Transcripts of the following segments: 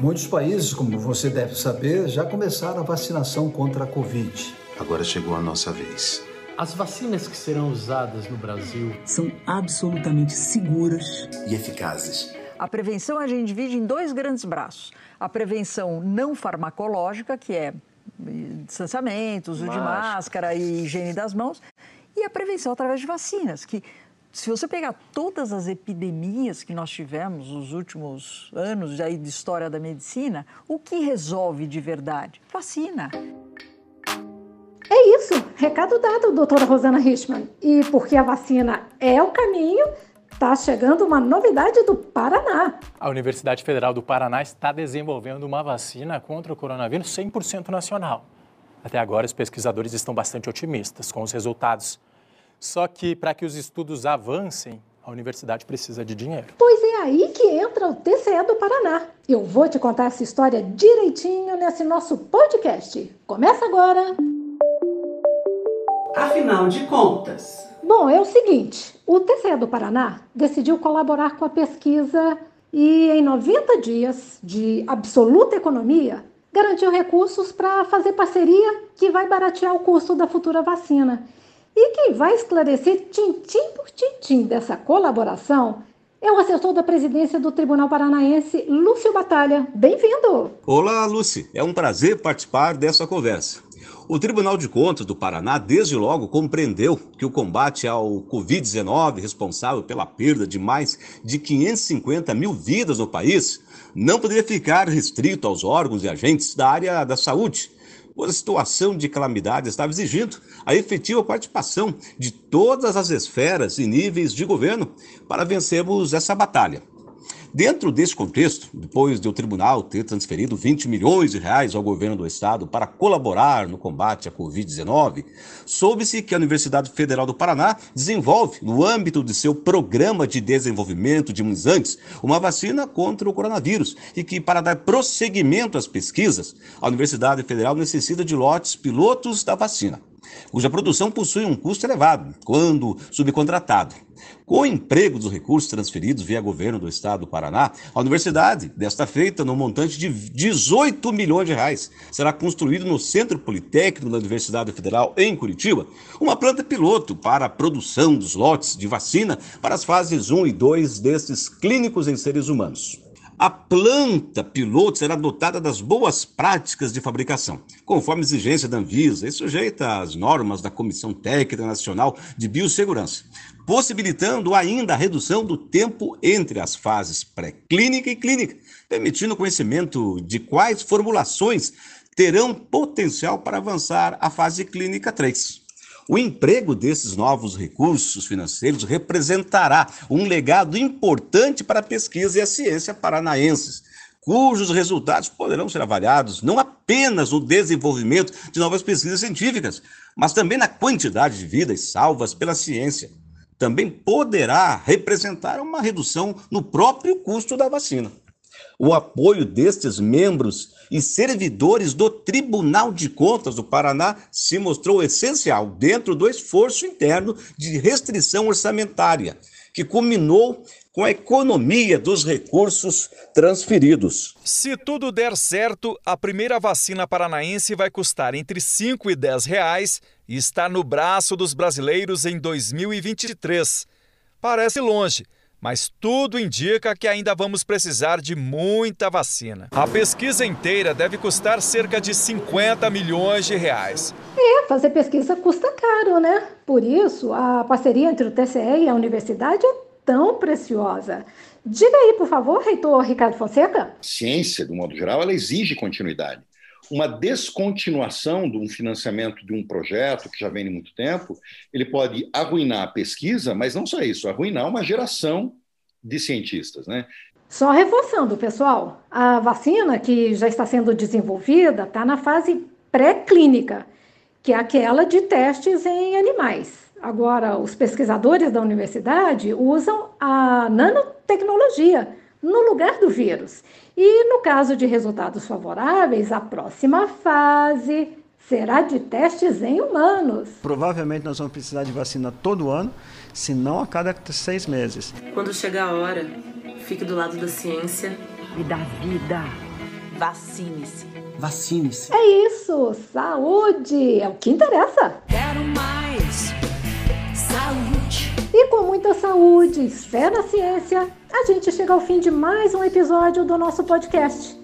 Muitos países, como você deve saber, já começaram a vacinação contra a Covid. Agora chegou a nossa vez. As vacinas que serão usadas no Brasil são absolutamente seguras e eficazes. A prevenção a gente divide em dois grandes braços. A prevenção não farmacológica, que é distanciamento, uso Máscara. de máscara e higiene das mãos, e a prevenção através de vacinas, que se você pegar todas as epidemias que nós tivemos nos últimos anos aí de história da medicina, o que resolve de verdade? Vacina. É isso, recado dado, doutora Rosana Richman. E porque a vacina é o caminho, está chegando uma novidade do Paraná. A Universidade Federal do Paraná está desenvolvendo uma vacina contra o coronavírus 100% nacional. Até agora, os pesquisadores estão bastante otimistas com os resultados. Só que para que os estudos avancem, a universidade precisa de dinheiro. Pois é aí que entra o TCE do Paraná. Eu vou te contar essa história direitinho nesse nosso podcast. Começa agora! Afinal de contas. Bom, é o seguinte: o TCE do Paraná decidiu colaborar com a pesquisa e, em 90 dias de absoluta economia, garantiu recursos para fazer parceria que vai baratear o custo da futura vacina. E quem vai esclarecer tintim por tintim dessa colaboração é o assessor da presidência do Tribunal Paranaense, Lúcio Batalha. Bem-vindo! Olá, Lúcio. É um prazer participar dessa conversa. O Tribunal de Contas do Paraná, desde logo, compreendeu que o combate ao Covid-19, responsável pela perda de mais de 550 mil vidas no país, não poderia ficar restrito aos órgãos e agentes da área da saúde a situação de calamidade estava exigindo a efetiva participação de todas as esferas e níveis de governo para vencermos essa batalha. Dentro desse contexto, depois de o tribunal ter transferido 20 milhões de reais ao governo do estado para colaborar no combate à Covid-19, soube-se que a Universidade Federal do Paraná desenvolve, no âmbito de seu programa de desenvolvimento de imunizantes, uma vacina contra o coronavírus e que, para dar prosseguimento às pesquisas, a Universidade Federal necessita de lotes pilotos da vacina cuja produção possui um custo elevado quando subcontratado. Com o emprego dos recursos transferidos via governo do estado do Paraná, a universidade, desta feita no montante de 18 milhões de reais, será construído no Centro Politécnico da Universidade Federal em Curitiba uma planta piloto para a produção dos lotes de vacina para as fases 1 e 2 desses clínicos em seres humanos. A planta piloto será dotada das boas práticas de fabricação, conforme exigência da Anvisa e sujeita às normas da Comissão Técnica Nacional de Biossegurança, possibilitando ainda a redução do tempo entre as fases pré-clínica e clínica, permitindo o conhecimento de quais formulações terão potencial para avançar à fase clínica 3. O emprego desses novos recursos financeiros representará um legado importante para a pesquisa e a ciência paranaenses, cujos resultados poderão ser avaliados não apenas no desenvolvimento de novas pesquisas científicas, mas também na quantidade de vidas salvas pela ciência. Também poderá representar uma redução no próprio custo da vacina. O apoio destes membros e servidores do Tribunal de Contas do Paraná se mostrou essencial dentro do esforço interno de restrição orçamentária, que culminou com a economia dos recursos transferidos. Se tudo der certo, a primeira vacina paranaense vai custar entre 5 e 10 reais e está no braço dos brasileiros em 2023. Parece longe, mas tudo indica que ainda vamos precisar de muita vacina. A pesquisa inteira deve custar cerca de 50 milhões de reais. É, fazer pesquisa custa caro, né? Por isso, a parceria entre o TCE e a universidade é tão preciosa. Diga aí, por favor, reitor Ricardo Fonseca. Ciência, de modo geral, ela exige continuidade uma descontinuação de um financiamento de um projeto que já vem de muito tempo, ele pode arruinar a pesquisa, mas não só isso, arruinar uma geração de cientistas, né? Só reforçando, pessoal, a vacina que já está sendo desenvolvida está na fase pré-clínica, que é aquela de testes em animais. Agora, os pesquisadores da universidade usam a nanotecnologia no lugar do vírus. E no caso de resultados favoráveis, a próxima fase será de testes em humanos. Provavelmente nós vamos precisar de vacina todo ano, se não a cada seis meses. Quando chegar a hora, fique do lado da ciência e da vida. Vacine-se. Vacine-se. É isso, saúde é o que interessa. Com muita saúde fé na ciência, a gente chega ao fim de mais um episódio do nosso podcast.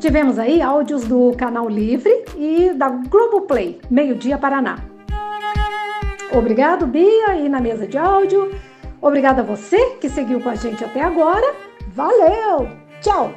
Tivemos aí áudios do Canal Livre e da Globoplay, Meio-Dia Paraná. Obrigado, Bia, aí na mesa de áudio. Obrigada a você que seguiu com a gente até agora. Valeu! Tchau!